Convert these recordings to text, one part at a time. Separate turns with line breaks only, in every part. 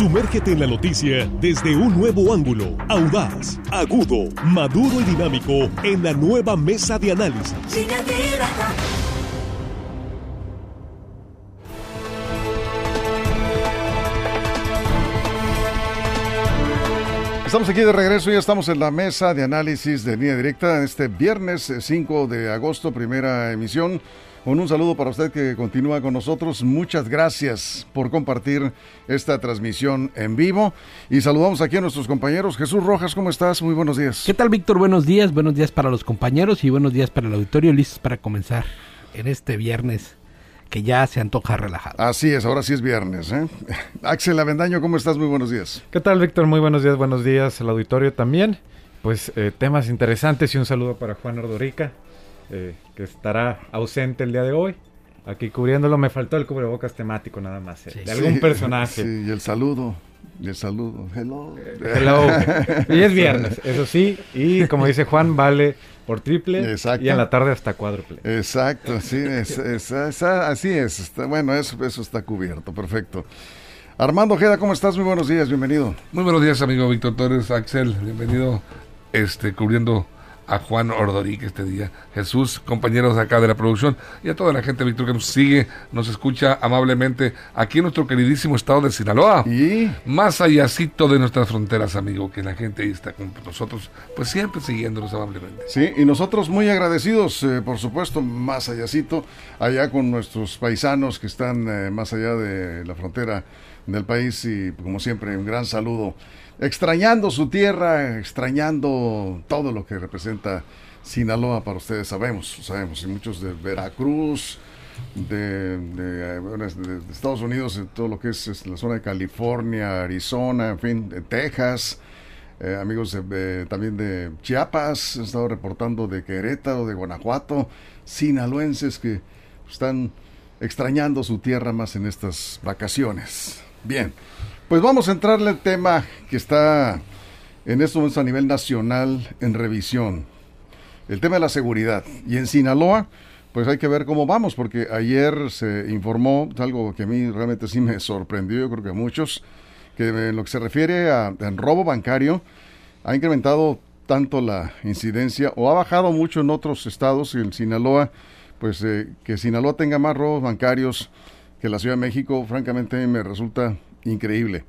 Sumérgete en la noticia desde un nuevo ángulo, audaz, agudo, maduro y dinámico en la nueva mesa de análisis.
Estamos aquí de regreso, ya estamos en la mesa de análisis de línea directa este viernes 5 de agosto, primera emisión. Con un saludo para usted que continúa con nosotros. Muchas gracias por compartir esta transmisión en vivo. Y saludamos aquí a nuestros compañeros. Jesús Rojas, ¿cómo estás? Muy buenos días.
¿Qué tal, Víctor? Buenos días. Buenos días para los compañeros y buenos días para el auditorio. Listos para comenzar en este viernes que ya se antoja relajado.
Así es, ahora sí es viernes. ¿eh? Axel Avendaño, ¿cómo estás? Muy buenos días.
¿Qué tal, Víctor? Muy buenos días, buenos días al auditorio también. Pues eh, temas interesantes y un saludo para Juan Ordorica, eh, que estará ausente el día de hoy. Aquí cubriéndolo, me faltó el cubrebocas temático nada más, eh, de algún personaje.
Sí, y el saludo. Y el saludo. Hello.
Hello. y es viernes, eso sí. Y como dice Juan, vale por triple y en la tarde hasta cuádruple.
Exacto, sí, así es. bueno, eso, eso está cubierto, perfecto. Armando Ojeda, ¿cómo estás? Muy buenos días, bienvenido.
Muy buenos días, amigo Víctor Torres, Axel, bienvenido, este, cubriendo a Juan Ordorique este día, Jesús, compañeros acá de la producción y a toda la gente, Víctor, que nos sigue, nos escucha amablemente aquí en nuestro queridísimo estado de Sinaloa.
Y
más allácito de nuestras fronteras, amigo, que la gente ahí está con nosotros, pues siempre siguiéndonos amablemente.
Sí, y nosotros muy agradecidos, eh, por supuesto, más allácito, allá con nuestros paisanos que están eh, más allá de la frontera del país y como siempre un gran saludo. Extrañando su tierra, extrañando todo lo que representa Sinaloa para ustedes, sabemos, sabemos, y muchos de Veracruz, de, Estados Unidos, todo lo que es, la zona de California, Arizona, en fin, de Texas, eh, amigos también de Chiapas, han estado reportando de Querétaro, de Guanajuato, sinaloenses que están extrañando su tierra más en estas vacaciones. Bien, pues vamos a entrarle al tema que está en estos momentos a nivel nacional en revisión. El tema de la seguridad. Y en Sinaloa, pues hay que ver cómo vamos, porque ayer se informó, algo que a mí realmente sí me sorprendió, yo creo que a muchos, que en lo que se refiere a robo bancario, ha incrementado tanto la incidencia o ha bajado mucho en otros estados, en Sinaloa, pues eh, que Sinaloa tenga más robos bancarios que la Ciudad de México, francamente me resulta increíble.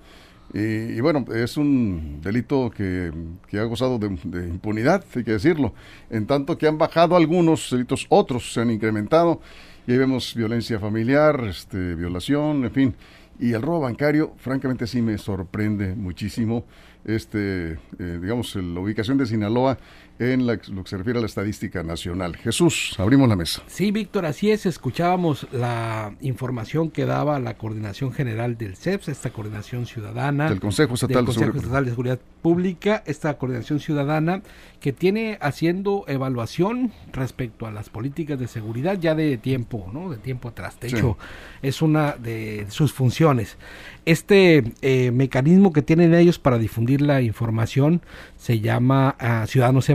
Y, bueno, es un delito que, ha gozado de, impunidad, hay que decirlo. En tanto que han bajado algunos delitos, otros se han incrementado. Y ahí vemos violencia familiar, este, violación, en fin. Y el robo bancario, francamente sí me sorprende muchísimo. Este, eh, digamos, la ubicación de Sinaloa en lo que se refiere a la estadística nacional. Jesús, abrimos la mesa.
Sí, Víctor, así es. Escuchábamos la información que daba la Coordinación General del CEPS, esta coordinación ciudadana.
Del Consejo Estatal,
de, Seguridad Pública, esta coordinación ciudadana que tiene haciendo evaluación respecto a las políticas de seguridad ya de tiempo, ¿no? De tiempo atrás. De hecho, es una de sus funciones. Este eh, mecanismo que tienen ellos para difundir la información se llama ah, Ciudadanos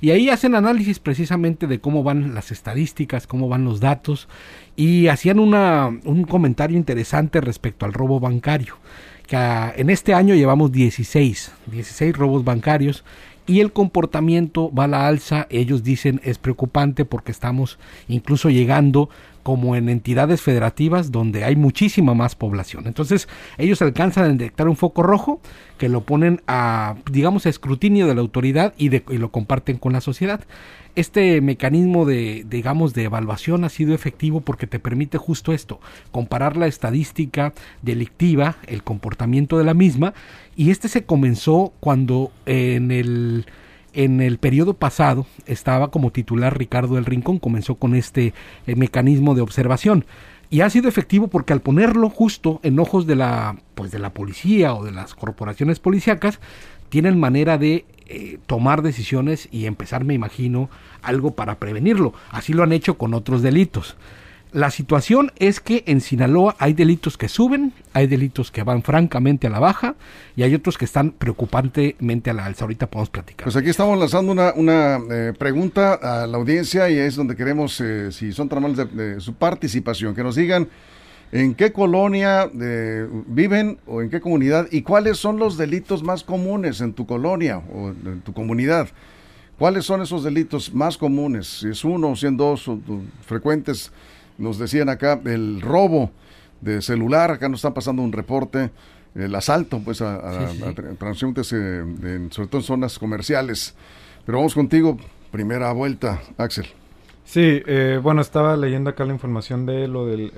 Y ahí hacen análisis precisamente de cómo van las estadísticas, cómo van los datos. Y hacían una, un comentario interesante respecto al robo bancario. Que en este año llevamos 16, 16 robos bancarios y el comportamiento va a la alza, ellos dicen es preocupante porque estamos incluso llegando como en entidades federativas donde hay muchísima más población. Entonces ellos alcanzan a detectar un foco rojo que lo ponen a, digamos, a escrutinio de la autoridad y, de, lo comparten con la sociedad. Este mecanismo de, digamos, de evaluación ha sido efectivo porque te permite justo esto, comparar la estadística delictiva, el comportamiento de la misma, y este se comenzó cuando en el en el periodo pasado estaba como titular Ricardo del Rincón, comenzó con este eh, mecanismo de observación y ha sido efectivo porque al ponerlo justo en ojos de la pues de la policía o de las corporaciones policíacas tienen manera de eh, tomar decisiones y empezar, me imagino, algo para prevenirlo. Así lo han hecho con otros delitos. La situación es que en Sinaloa hay delitos que suben, hay delitos que van francamente a la baja y hay otros que están preocupantemente a la alza. Ahorita podemos platicar.
Pues aquí estamos lanzando una, una eh, pregunta a la audiencia y es donde queremos, eh, si son tan amables de, su participación, que nos digan ¿En qué colonia eh, viven o en qué comunidad? ¿Y cuáles son los delitos más comunes en tu colonia o en tu comunidad? ¿Cuáles son esos delitos más comunes? Si es uno, si es dos, frecuentes. Nos decían acá el robo de celular, acá nos está pasando un reporte, el asalto pues a, transeúntes, eh, sobre todo en zonas comerciales. Pero vamos contigo, primera vuelta, Axel.
Sí, eh, bueno, estaba leyendo acá la información de lo del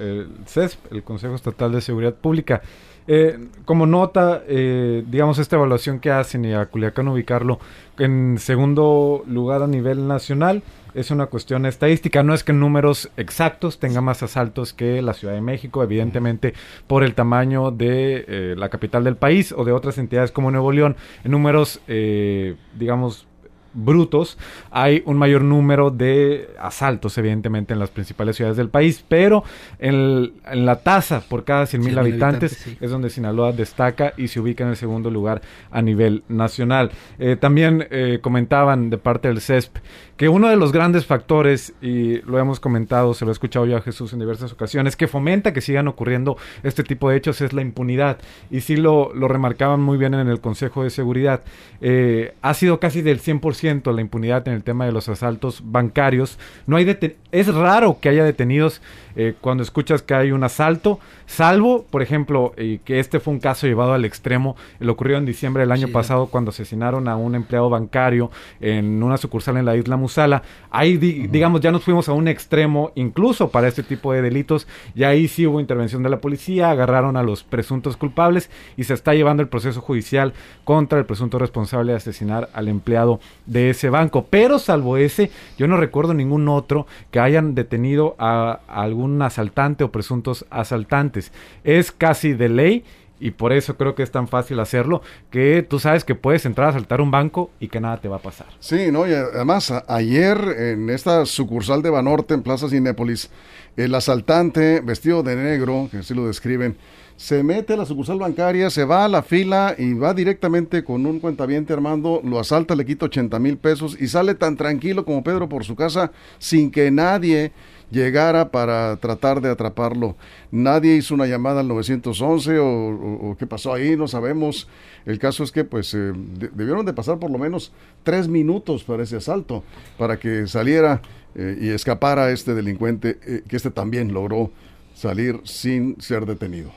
CESP, el Consejo Estatal de Seguridad Pública. Eh, como nota, eh, digamos, esta evaluación que hacen y a Culiacán ubicarlo en segundo lugar a nivel nacional es una cuestión estadística. No es que en números exactos tenga más asaltos que la Ciudad de México, evidentemente por el tamaño de eh, la capital del país o de otras entidades como Nuevo León. En números, digamos, brutos, hay un mayor número de asaltos, evidentemente, en las principales ciudades del país, pero en, la tasa por cada 100.000 mil habitantes, es donde Sinaloa destaca y se ubica en el segundo lugar a nivel nacional. Eh, también eh, comentaban de parte del CESP que uno de los grandes factores, y lo hemos comentado, se lo he escuchado yo a Jesús en diversas ocasiones, que fomenta que sigan ocurriendo este tipo de hechos es la impunidad. Y sí lo, lo remarcaban muy bien en el Consejo de Seguridad. Eh, ha sido casi del 100% la impunidad en el tema de los asaltos bancarios. No hay es raro que haya detenidos eh, cuando escuchas que hay un asalto, salvo, por ejemplo, eh, que este fue un caso llevado al extremo, lo ocurrió en diciembre del año pasado cuando asesinaron a un empleado bancario en una sucursal en la isla Musala. Ahí, digamos, ya nos fuimos a un extremo, incluso para este tipo de delitos, y ahí sí hubo intervención de la policía, agarraron a los presuntos culpables y se está llevando el proceso judicial contra el presunto responsable de asesinar al empleado de ese banco. Pero salvo ese, yo no recuerdo ningún otro que hayan detenido a, a algún asaltante o presuntos asaltantes. Es casi de ley y por eso creo que es tan fácil hacerlo, que tú sabes que puedes entrar a asaltar un banco y que nada te va a pasar.
Sí, no, y además ayer en esta sucursal de Banorte en Plaza Cinépolis, el asaltante vestido de negro, que así lo describen, se mete a la sucursal bancaria, se va a la fila y va directamente con un cuentaviente Armando, lo asalta, le quita 80 mil pesos y sale tan tranquilo como Pedro por su casa sin que nadie llegara para tratar de atraparlo. Nadie hizo una llamada al 911 o, qué pasó ahí, no sabemos. El caso es que pues eh, debieron de pasar por lo menos tres minutos para ese asalto, para que saliera eh, y escapara este delincuente, eh, que este también logró salir sin ser detenido.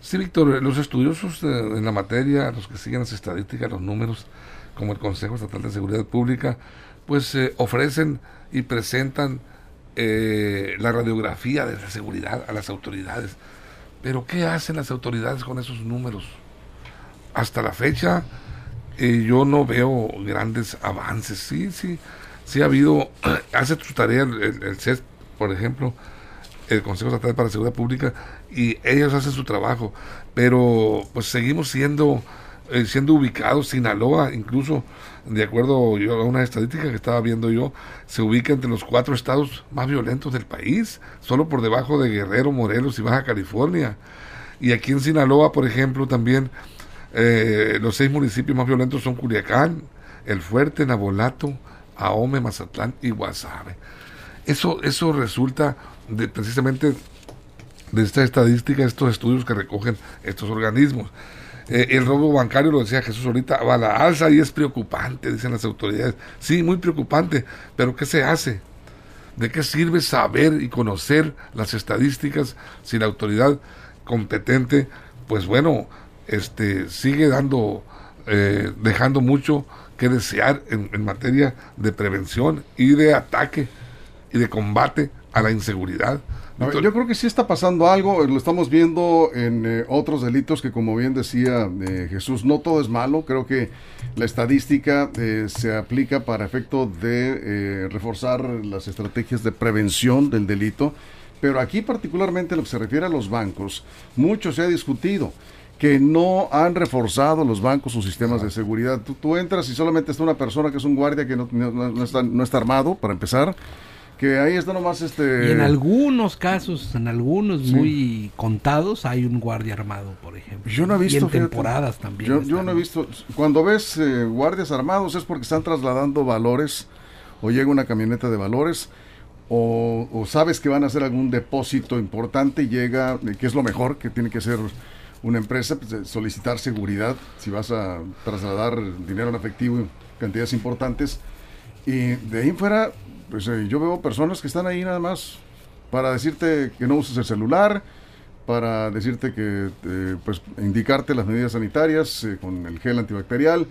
Sí, Víctor, los estudiosos en la materia, los que siguen las estadísticas, los números, como el Consejo Estatal de Seguridad Pública, pues ofrecen y presentan eh, la radiografía de la seguridad a las autoridades. Pero ¿qué hacen las autoridades con esos números? Hasta la fecha eh, yo no veo grandes avances. Sí, sí, sí ha habido, hace su tarea el, el, CES, por ejemplo, el Consejo Estatal para la Seguridad Pública, y ellos hacen su trabajo, pero pues seguimos siendo, eh, siendo ubicados, Sinaloa incluso de acuerdo a una estadística que estaba viendo yo, se ubica entre los cuatro estados más violentos del país, solo por debajo de Guerrero, Morelos y Baja California. Y aquí en Sinaloa, por ejemplo, también eh, los seis municipios más violentos son Culiacán, El Fuerte, Nabolato, Ahome, Mazatlán y Guasave. Eso, eso resulta de, precisamente de esta estadística, estos estudios que recogen estos organismos. Eh, el robo bancario, lo decía Jesús ahorita, va a la alza y es preocupante, dicen las autoridades. Sí, muy preocupante, pero ¿qué se hace? ¿De qué sirve saber y conocer las estadísticas si la autoridad competente, pues bueno, este, sigue dando, eh, dejando mucho que desear en, en materia de prevención y de ataque y de combate a la inseguridad?
Yo creo que sí está pasando algo, lo estamos viendo en eh, otros delitos que como bien decía eh, Jesús, no todo es malo, creo que la estadística eh, se aplica para efecto de reforzar las estrategias de prevención del delito, pero aquí particularmente lo que se refiere a los bancos, mucho se ha discutido que no han reforzado los bancos sus sistemas de seguridad. Tú, entras y solamente está una persona que es un guardia que no, está, no está armado, para empezar que ahí está nomás este...
Y en algunos casos, en algunos muy contados, hay un guardia armado, por ejemplo.
Yo no he visto...
Y en temporadas también.
Yo, yo, no he visto... Cuando ves eh, guardias armados es porque están trasladando valores o llega una camioneta de valores o, sabes que van a hacer algún depósito importante y llega, eh, que es lo mejor que tiene que hacer una empresa, pues, solicitar seguridad si vas a trasladar dinero en efectivo cantidades importantes. Y de ahí fuera, pues eh, yo veo personas que están ahí nada más para decirte que no uses el celular, para decirte que, pues, indicarte las medidas sanitarias con el gel antibacterial,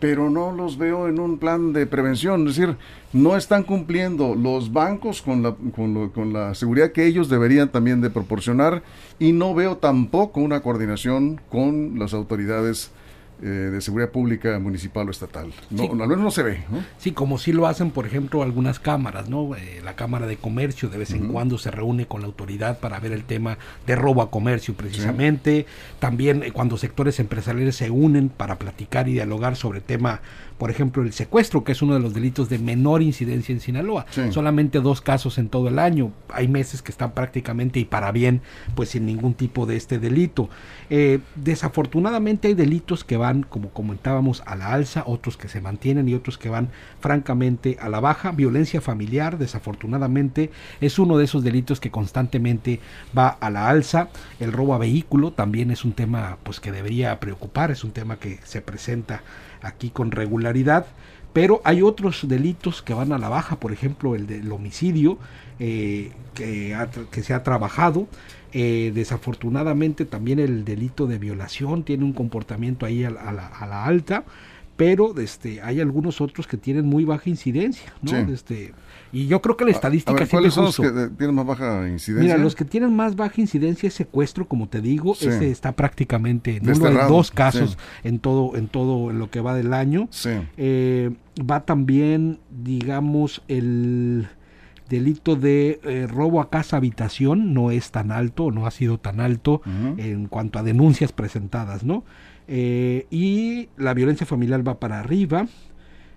pero no los veo en un plan de prevención. Es decir, no están cumpliendo los bancos con la, con, con la seguridad que ellos deberían también de proporcionar y no veo tampoco una coordinación con las autoridades eh, de seguridad pública municipal o estatal. No, Al menos no se ve.
Sí, como si lo hacen, por ejemplo, algunas cámaras, ¿no? Eh, la Cámara de Comercio de vez en cuando se reúne con la autoridad para ver el tema de robo a comercio precisamente. También eh, cuando sectores empresariales se unen para platicar y dialogar sobre el tema por ejemplo, el secuestro, que es uno de los delitos de menor incidencia en Sinaloa. Solamente dos casos en todo el año. Hay meses que están prácticamente y para bien, pues sin ningún tipo de este delito. Eh, desafortunadamente hay delitos que van, como comentábamos, a la alza, otros que se mantienen y otros que van francamente a la baja. Violencia familiar, desafortunadamente, es uno de esos delitos que constantemente va a la alza. El robo a vehículo también es un tema pues que debería preocupar, es un tema que se presenta aquí con regularidad, pero hay otros delitos que van a la baja, por ejemplo el del homicidio eh, que, se ha trabajado. Eh, desafortunadamente también el delito de violación tiene un comportamiento ahí a la, alta, pero este, hay algunos otros que tienen muy baja incidencia, ¿no? Este, y yo creo que la estadística... A
¿Cuáles son los que tienen más baja incidencia?
Mira, los que tienen más baja incidencia es secuestro, como te digo, ese está prácticamente en uno de dos casos en todo en todo lo que va del año. Eh, va también, digamos, el delito de eh, robo a casa habitación no es tan alto, no ha sido tan alto en cuanto a denuncias presentadas, ¿no? Eh, y la violencia familiar va para arriba.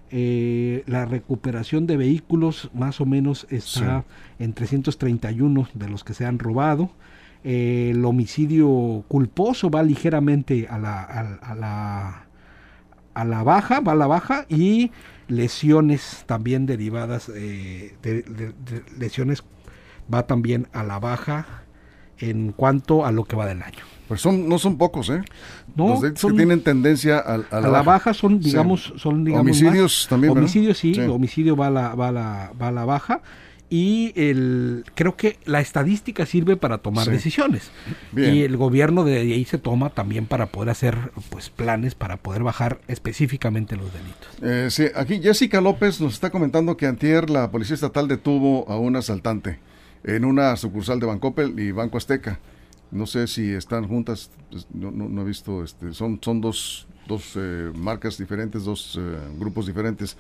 Eh, la recuperación de vehículos más o menos está en 331 de los que se han robado. Eh, el homicidio culposo va ligeramente a la, a, la, a la baja, va a la baja y lesiones también derivadas de, lesiones va también a la baja en cuanto a lo que va del año.
Pues son, no son pocos, ¿eh? No, Los que tienen tendencia a,
a, la, baja. son, digamos, son, digamos,
homicidios también.
Homicidios sí, homicidio va a la, va a la, va a la baja y el creo que la estadística sirve para tomar decisiones y el gobierno de ahí se toma también para poder hacer pues planes para poder bajar específicamente los delitos.
Eh, sí, aquí Jessica López nos está comentando que antier la policía estatal detuvo a un asaltante en una sucursal de Bancopel y Banco Azteca. No sé si están juntas, pues, no, no, he visto, este, son, son dos, dos eh, marcas diferentes, dos eh, grupos diferentes.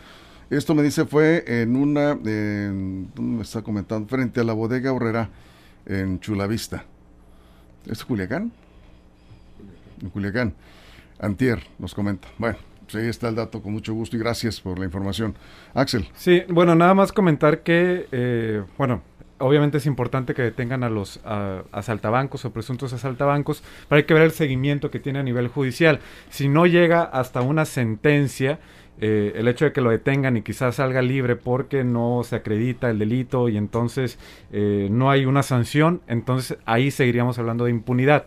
Esto me dice fue en una, en, me está comentando? Frente a la bodega Horrera en Chulavista. ¿Es Culiacán? En Culiacán. Antier nos comenta. Bueno, ahí está el dato, con mucho gusto y gracias por la información. Axel.
Sí, bueno, nada más comentar que, eh, bueno, obviamente es importante que detengan a los asaltabancos o presuntos asaltabancos, pero hay que ver el seguimiento que tiene a nivel judicial. Si no llega hasta una sentencia, eh, el hecho de que lo detengan y quizás salga libre porque no se acredita el delito y entonces eh, no hay una sanción, entonces ahí seguiríamos hablando de impunidad.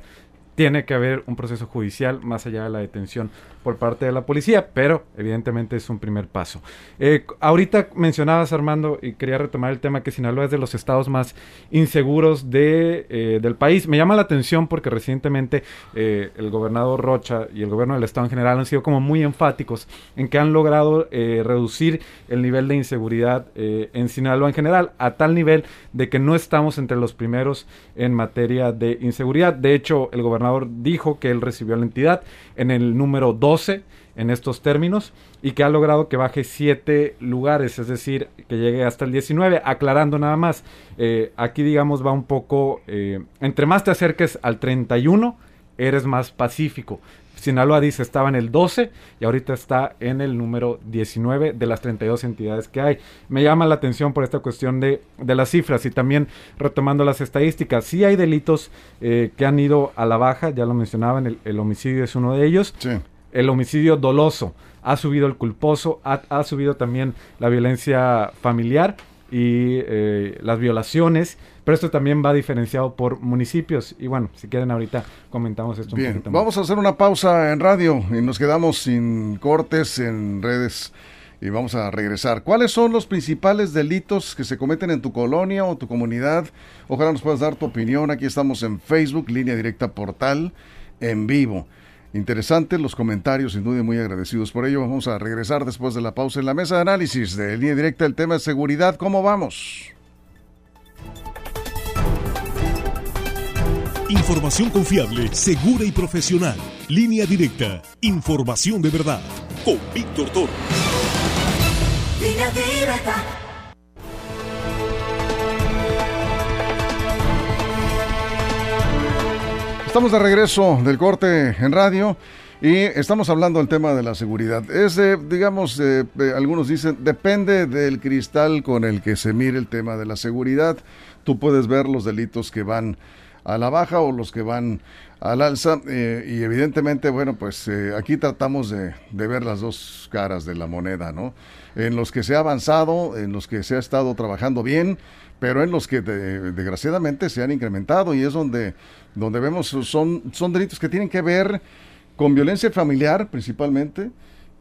Tiene que haber un proceso judicial más allá de la detención por parte de la policía, pero evidentemente es un primer paso. Eh, ahorita mencionabas, Armando, y quería retomar el tema que Sinaloa es de los estados más inseguros de, eh, del país. Me llama la atención porque recientemente eh, el gobernador Rocha y el gobierno del estado en general han sido como muy enfáticos en que han logrado reducir el nivel de inseguridad en Sinaloa en general, a tal nivel de que no estamos entre los primeros en materia de inseguridad. De hecho, el gobernador dijo que él recibió a la entidad en el número 2 12 en estos términos y que ha logrado que baje 7 lugares, es decir, que llegue hasta el 19, aclarando nada más, eh, aquí digamos va un poco, eh, entre más te acerques al 31, eres más pacífico. Sinaloa dice estaba en el 12 y ahorita está en el número 19 de las 32 entidades que hay. Me llama la atención por esta cuestión de, de las cifras y también retomando las estadísticas. Sí hay delitos eh, que han ido a la baja, ya lo mencionaban, el, el homicidio es uno de ellos. El homicidio doloso, ha subido el culposo, ha, subido también la violencia familiar y eh, las violaciones, pero esto también va diferenciado por municipios. Y bueno, si quieren ahorita comentamos esto
Bien,
un poquito más.
vamos a hacer una pausa en radio y nos quedamos sin cortes en redes y vamos a regresar. ¿Cuáles son los principales delitos que se cometen en tu colonia o tu comunidad? Ojalá nos puedas dar tu opinión. Aquí estamos en Facebook, línea directa portal, en vivo. Interesantes los comentarios, sin duda muy agradecidos por ello. Vamos a regresar después de la pausa en la mesa de análisis de línea directa el tema de seguridad. ¿Cómo vamos?
Información confiable, segura y profesional. Línea directa. Información de verdad. Con Víctor Toro.
Línea directa.
Estamos de regreso del corte en radio y estamos hablando del tema de la seguridad. Es, digamos, eh, algunos dicen, depende del cristal con el que se mire el tema de la seguridad. Tú puedes ver los delitos que van a la baja o los que van al alza eh, y evidentemente, bueno, pues eh, aquí tratamos de, ver las dos caras de la moneda, ¿no? En los que se ha avanzado, en los que se ha estado trabajando bien, pero en los que de- desgraciadamente se han incrementado y es donde, donde vemos son, son delitos que tienen que ver con violencia familiar principalmente,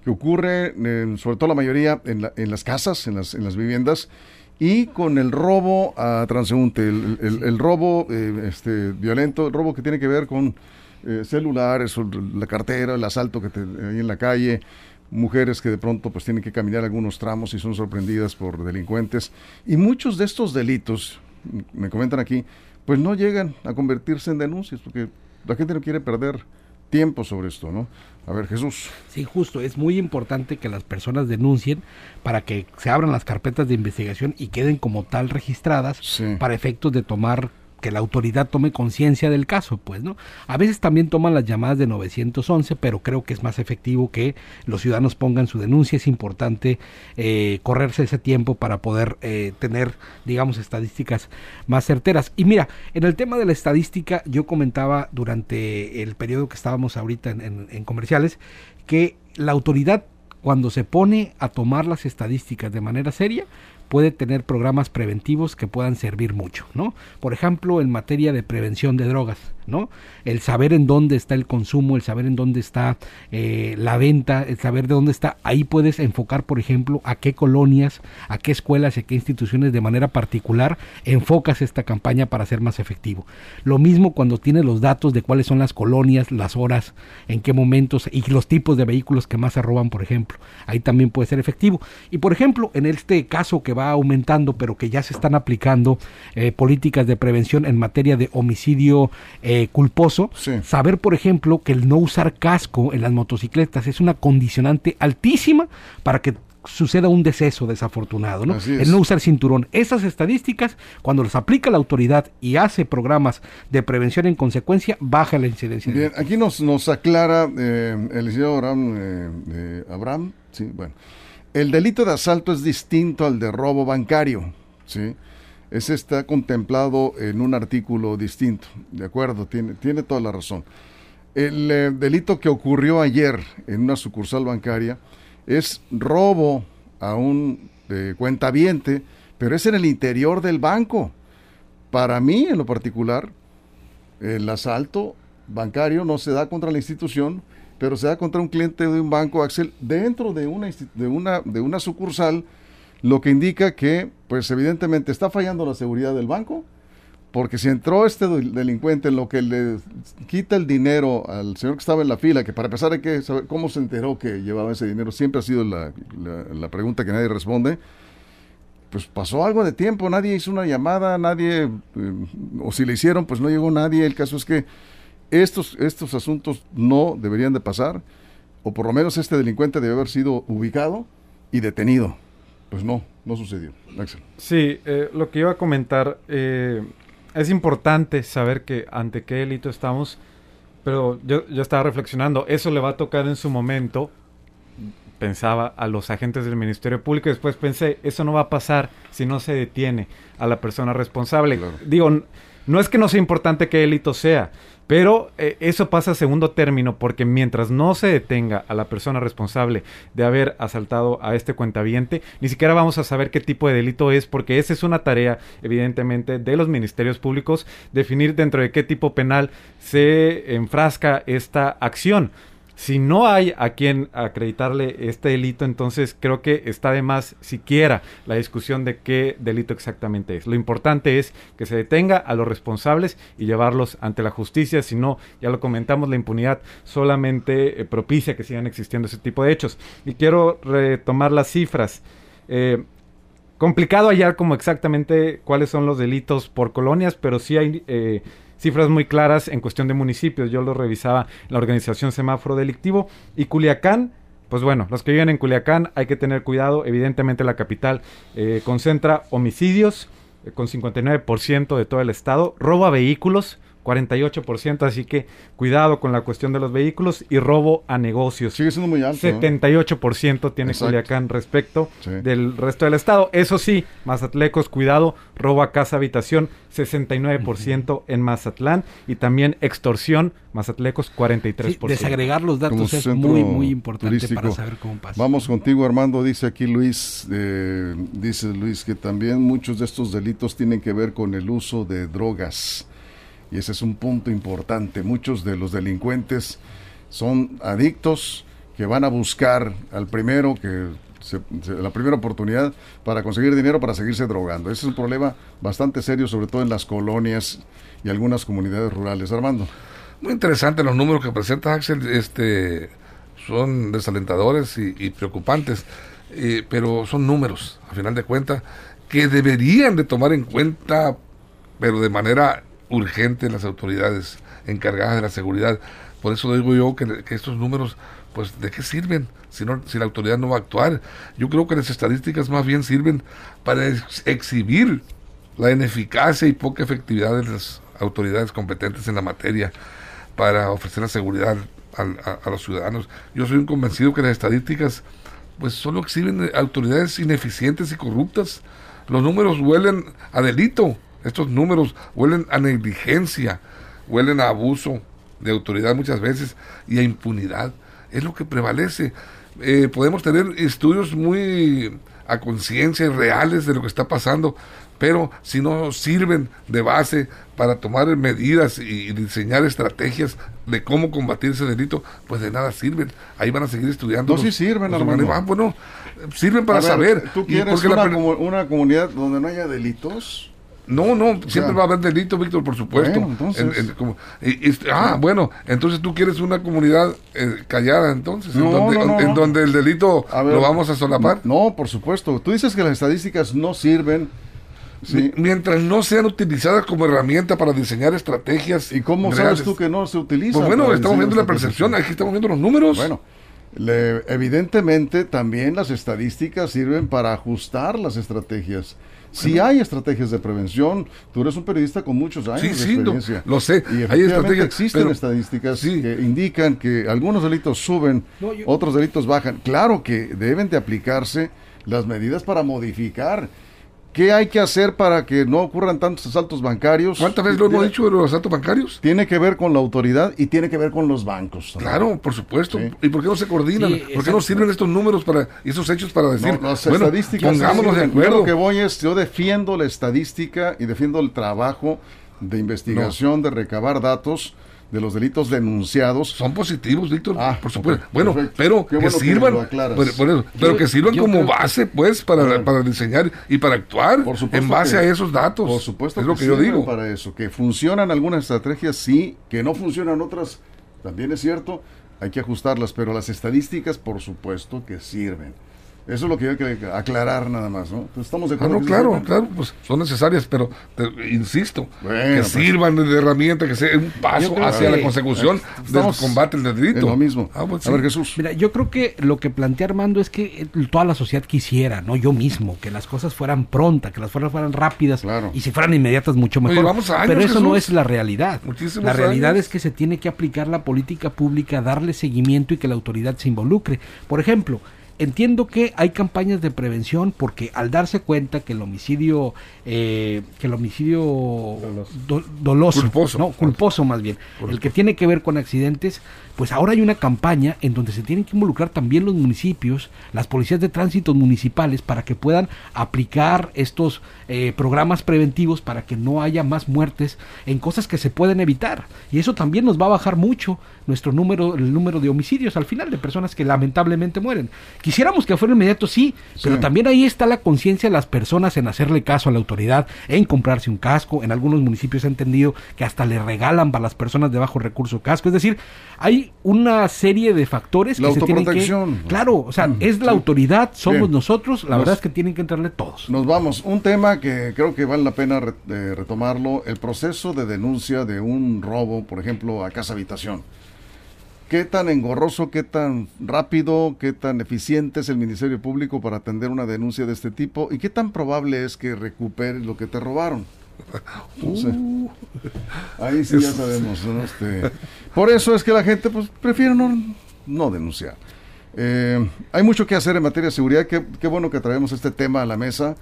que ocurre eh, sobre todo la mayoría en, la- en las casas, en las, en las viviendas, y con el robo a transeúnte, el, el- robo eh, este, violento, el robo que tiene que ver con eh, celulares, la cartera, el asalto que te, hay en la calle, mujeres que de pronto pues tienen que caminar algunos tramos y son sorprendidas por delincuentes. Y muchos de estos delitos, me comentan aquí, pues no llegan a convertirse en denuncias, porque la gente no quiere perder tiempo sobre esto, ¿no? A ver, Jesús.
Sí, justo, es muy importante que las personas denuncien para que se abran las carpetas de investigación y queden como tal registradas
Sí.
para efectos de tomar que la autoridad tome conciencia del caso, pues, ¿no? A veces también toman las llamadas de 911, pero creo que es más efectivo que los ciudadanos pongan su denuncia. Es importante eh, correrse ese tiempo para poder eh, tener, digamos, estadísticas más certeras. Y mira, en el tema de la estadística, yo comentaba durante el periodo que estábamos ahorita en, en- en comerciales, que la autoridad, cuando se pone a tomar las estadísticas de manera seria, puede tener programas preventivos que puedan servir mucho, ¿no? Por ejemplo, en materia de prevención de drogas, ¿no? El saber en dónde está el consumo, el saber en dónde está eh, la venta, el saber de dónde está, ahí puedes enfocar, por ejemplo, a qué colonias, a qué escuelas y a qué instituciones de manera particular enfocas esta campaña para ser más efectivo. Lo mismo cuando tienes los datos de cuáles son las colonias, las horas, en qué momentos y los tipos de vehículos que más se roban, por ejemplo. Ahí también puede ser efectivo. Y por ejemplo, en este caso que va aumentando, pero que ya se están aplicando eh, políticas de prevención en materia de homicidio eh, culposo,
Sí.
saber, por ejemplo, que el no usar casco en las motocicletas es una condicionante altísima para que suceda un deceso desafortunado, ¿no? El no usar cinturón. Esas estadísticas, cuando las aplica la autoridad y hace programas de prevención en consecuencia, baja la incidencia. de
Bien, aquí nos, nos aclara eh, el licenciado Abraham, eh, eh, Abraham, sí, bueno, el delito de asalto es distinto al de robo bancario, ¿sí? Ese está contemplado en un artículo distinto, de acuerdo, tiene, tiene toda la razón. El eh, delito que ocurrió ayer en una sucursal bancaria es robo a un eh, cuentaviente, pero es en el interior del banco. Para mí, en lo particular, el asalto bancario no se da contra la institución, pero se da contra un cliente de un banco, Axel, dentro de una, de una, de una sucursal, lo que indica que, pues evidentemente está fallando la seguridad del banco, porque si entró este del- delincuente en lo que le quita el dinero al señor que estaba en la fila, que para empezar hay que saber cómo se enteró que llevaba ese dinero, siempre ha sido la, la- la pregunta que nadie responde, pues pasó algo de tiempo, nadie hizo una llamada, nadie, eh, o si le hicieron, pues no llegó nadie. El caso es que estos, estos asuntos no deberían de pasar, o por lo menos este delincuente debe haber sido ubicado y detenido. Pues no, no sucedió. Axel.
Sí, eh, lo que iba a comentar, eh, es importante saber que ante qué delito estamos, pero yo, yo estaba reflexionando, eso le va a tocar en su momento, pensaba a los agentes del Ministerio Público, y después pensé, eso no va a pasar si no se detiene a la persona responsable.
Claro.
Digo, No es que no sea importante qué delito sea, pero eh, eso pasa a segundo término porque mientras no se detenga a la persona responsable de haber asaltado a este cuentaviente, ni siquiera vamos a saber qué tipo de delito es porque esa es una tarea evidentemente de los ministerios públicos definir dentro de qué tipo penal se enfrasca esta acción. Si no hay a quien acreditarle este delito, entonces creo que está de más siquiera la discusión de qué delito exactamente es. Lo importante es que se detenga a los responsables y llevarlos ante la justicia. Si no, ya lo comentamos, la impunidad solamente eh, propicia que sigan existiendo ese tipo de hechos. Y quiero retomar las cifras. Eh, complicado hallar como exactamente cuáles son los delitos por colonias, pero sí hay eh, cifras muy claras en cuestión de municipios. Yo lo revisaba la organización Semáforo Delictivo y Culiacán. Pues bueno, los que viven en Culiacán hay que tener cuidado. Evidentemente la capital eh, concentra homicidios eh, con 59% de todo el estado, robo a vehículos 48%, así que cuidado con la cuestión de los vehículos y robo a negocios.
Sigue siendo muy alto. ¿no?
78% tiene
Exacto.
Culiacán respecto
Sí.
del resto del estado. Eso sí, Mazatlecos, cuidado, robo a casa, habitación, 69% en Mazatlán y también extorsión, Mazatlecos, 43%.
Sí, desagregar los datos es muy, muy importante
turístico.
para saber cómo pasa.
Vamos contigo, Armando. Dice aquí Luis, eh, dice Luis que también muchos de estos delitos tienen que ver con el uso de drogas. Y ese es un punto importante. Muchos de los delincuentes son adictos que van a buscar al primero que se- la primera oportunidad para conseguir dinero para seguirse drogando. Ese es un problema bastante serio, sobre todo en las colonias y algunas comunidades rurales. Armando.
Muy interesante los números que presenta Axel, este, son desalentadores y, y preocupantes, eh, pero son números, a final de cuentas, que deberían de tomar en cuenta, pero de manera urgente las autoridades encargadas de la seguridad. Por eso digo yo que, estos números, pues, ¿de qué sirven si, no, si la autoridad no va a actuar? Yo creo que las estadísticas más bien sirven para ex- exhibir la ineficacia y poca efectividad de las autoridades competentes en la materia para ofrecer la seguridad a, los ciudadanos. Yo soy un convencido que las estadísticas pues solo exhiben autoridades ineficientes y corruptas. Los números huelen a delito, estos números huelen a negligencia, huelen a abuso de autoridad muchas veces y a impunidad. Es lo que prevalece. Eh, podemos tener estudios muy a conciencia y reales de lo que está pasando, pero si no sirven de base para tomar medidas y diseñar estrategias de cómo combatir ese delito, pues de nada sirven. Ahí van a seguir estudiando.
No, sí sirven,
los
Armando.
organismos. Bueno, sirven para
ver,
saber.
¿Tú quieres
la
una, comu- una comunidad donde no haya delitos?
No, no, siempre
sea,
va a haber delito, Víctor, por supuesto.
Bueno, entonces.
Como- y- y- ah, bueno, entonces tú quieres una comunidad eh, callada, entonces, en, donde,
no, no,
en
no.
donde el delito
ver,
lo vamos a solapar.
No, por supuesto. Tú dices que las estadísticas no sirven. Sí.
Mientras no sean utilizadas como herramienta para diseñar estrategias.
¿Y cómo
reales.
sabes tú que no se utiliza?
Pues bueno, estamos viendo la percepción, aquí estamos viendo los números.
Bueno, le- evidentemente también las estadísticas sirven para ajustar las estrategias. Si hay estrategias de prevención, tú eres un periodista con muchos años
Sí,
de
sí, lo-
experiencia.
lo sé.
Y
Hay
efectivamente
estrategias,
existen
pero-
estadísticas
sí.
que indican que algunos delitos suben,
No, yo-
otros delitos bajan. Claro que deben de aplicarse las medidas para modificar. ¿Qué hay que hacer para que no ocurran tantos asaltos bancarios?
¿Cuántas veces lo hemos dicho de los asaltos bancarios?
Tiene que ver con la autoridad y tiene que ver con los bancos.
Claro, por supuesto.
Sí.
¿Y por qué no se coordinan?
Sí,
¿Por qué no sirven estos números para y esos hechos para decir,
No, las
bueno,
estadísticas
pongámonos de.
Yo
acuerdo?
Lo que voy es, yo defiendo la estadística y defiendo el trabajo de investigación, de recabar datos de los delitos denunciados.
Son positivos, Víctor,
Ah,
por supuesto. bueno,
perfecto.
pero
Qué
que
bueno que
sirvan, eso, pero
Yo-
que sirvan como
creo que-
base, pues, para, para diseñar y para actuar
Por
en base
que-
a esos datos.
Por supuesto
es lo que, yo digo.
para eso. Que funcionan algunas estrategias, sí. Que no funcionan otras, también es cierto. Hay que ajustarlas, pero las estadísticas, por supuesto que sirven. Eso es lo que hay que aclarar nada más, ¿no? Entonces, estamos de
Ah,
acuerdo.
no, claro,
sirven?
claro, pues son necesarias, pero te- insisto,
Bueno,
que
pues.
sirvan de herramienta, que sea un paso
Yo
hacia
que-
la consecución
Estamos
del combate al delito.
Es lo mismo.
Ah, pues,
A ver. Jesús.
Mira, yo creo que lo que plantea Armando es que eh, toda la sociedad quisiera, no yo mismo, que las cosas fueran prontas, que las fueran, fueran rápidas
Claro.
y si fueran inmediatas mucho
Oye,
mejor.
años,
Pero eso no es la realidad.
Muchísimos
la realidad
años.
es que se tiene que aplicar la política pública, darle seguimiento y que la autoridad se involucre. Por ejemplo, entiendo que hay campañas de prevención porque al darse cuenta que el homicidio, eh, que el homicidio do- doloso,
Culposo.
no, culposo más bien, el que tiene que ver con accidentes, pues ahora hay una campaña en donde se tienen que involucrar también los municipios, las policías de tránsito municipales para que puedan aplicar estos eh, programas preventivos para que no haya más muertes en cosas que se pueden evitar. Y eso también nos va a bajar mucho nuestro número, el número de homicidios al final de personas que lamentablemente mueren. Quisiéramos que fuera inmediato, sí, pero
Sí.
también ahí está la conciencia de las personas en hacerle caso a la autoridad, en comprarse un casco. En algunos municipios he entendido que hasta le regalan para las personas de bajo recurso casco. Es decir, hay una serie de factores
La
que se tienen que... Claro, o sea,
Mm,
es la
sí.
autoridad, somos
Bien.
nosotros, la
Nos-
verdad es que tienen que entrarle todos.
Nos vamos. Un tema que creo que vale la pena re- eh, retomarlo, el proceso de denuncia de un robo, por ejemplo, a casa habitación. ¿Qué tan engorroso, qué tan rápido, qué tan eficiente es el Ministerio Público para atender una denuncia de este tipo? ¿Y qué tan probable es que recuperes lo que te robaron? No sé. Ahí sí ya sabemos. ¿no? Este, por eso es que la gente pues, prefiere no, no denunciar. Eh, hay mucho que hacer en materia de seguridad. Qué, qué bueno que traemos este tema a la mesa.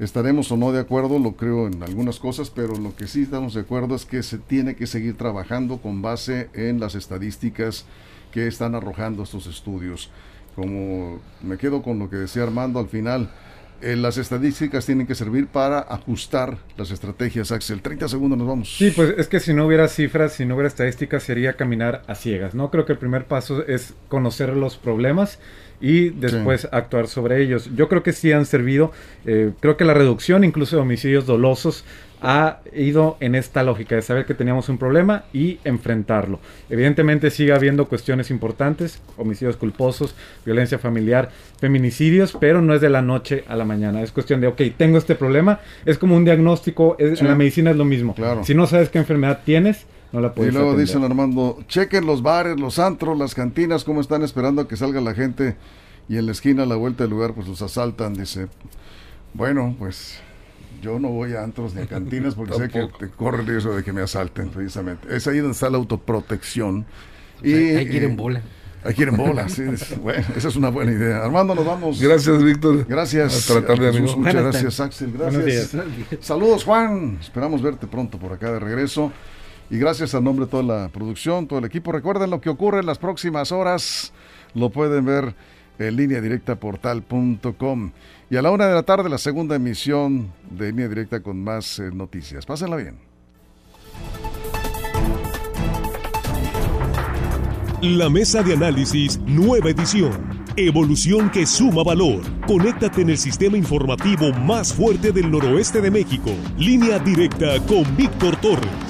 Estaremos o no de acuerdo, lo creo en algunas cosas, pero lo que sí estamos de acuerdo es que se tiene que seguir trabajando con base en las estadísticas que están arrojando estos estudios. Como me quedo con lo que decía Armando al final, eh, las estadísticas tienen que servir para ajustar las estrategias, Axel. 30 segundos, nos vamos.
Sí, pues es que si no hubiera cifras, si no hubiera estadísticas, sería caminar a ciegas. No creo que el primer paso es conocer los problemas y después actuar sobre ellos. Yo creo que sí han servido. eh, creo que la reducción incluso de homicidios dolosos ha ido en esta lógica de saber que teníamos un problema y enfrentarlo. Evidentemente sigue habiendo cuestiones importantes, homicidios culposos, violencia familiar, feminicidios, pero no es de la noche a la mañana. Es cuestión de, ok, tengo este problema, es como un diagnóstico, es-
Sí.
en la medicina es lo mismo.
Claro.
Si no sabes qué enfermedad tienes, no la
Y luego
atender.
dicen Armando, chequen los bares, los antros, las cantinas, cómo están esperando a que salga la gente y en la esquina a la vuelta del lugar pues los asaltan, dice. Bueno, pues yo no voy a antros ni a cantinas porque sé que te corre el riesgo de que me asalten precisamente. Es ahí donde está la autoprotección. Y,
hay que ir en bola.
Hay que ir en bola, sí. es- bueno, esa es una buena idea. Armando, nos vamos.
Gracias, Víctor.
Gracias.
Hasta la tarde,
Jesús,
amigo.
Muchas gracias, Axel.
Buenos
Gracias. Saludos, Juan. Esperamos verte pronto por acá de regreso. Y gracias al nombre de toda la producción, todo el equipo. Recuerden lo que ocurre en las próximas horas. Lo pueden ver en línea directa portal.com. Y a la una de la tarde, la segunda emisión de línea directa con más eh, noticias. Pásenla bien.
La mesa de análisis, nueva edición. Evolución que suma valor. Conéctate en el sistema informativo más fuerte del noroeste de México. Línea directa con Víctor Torres.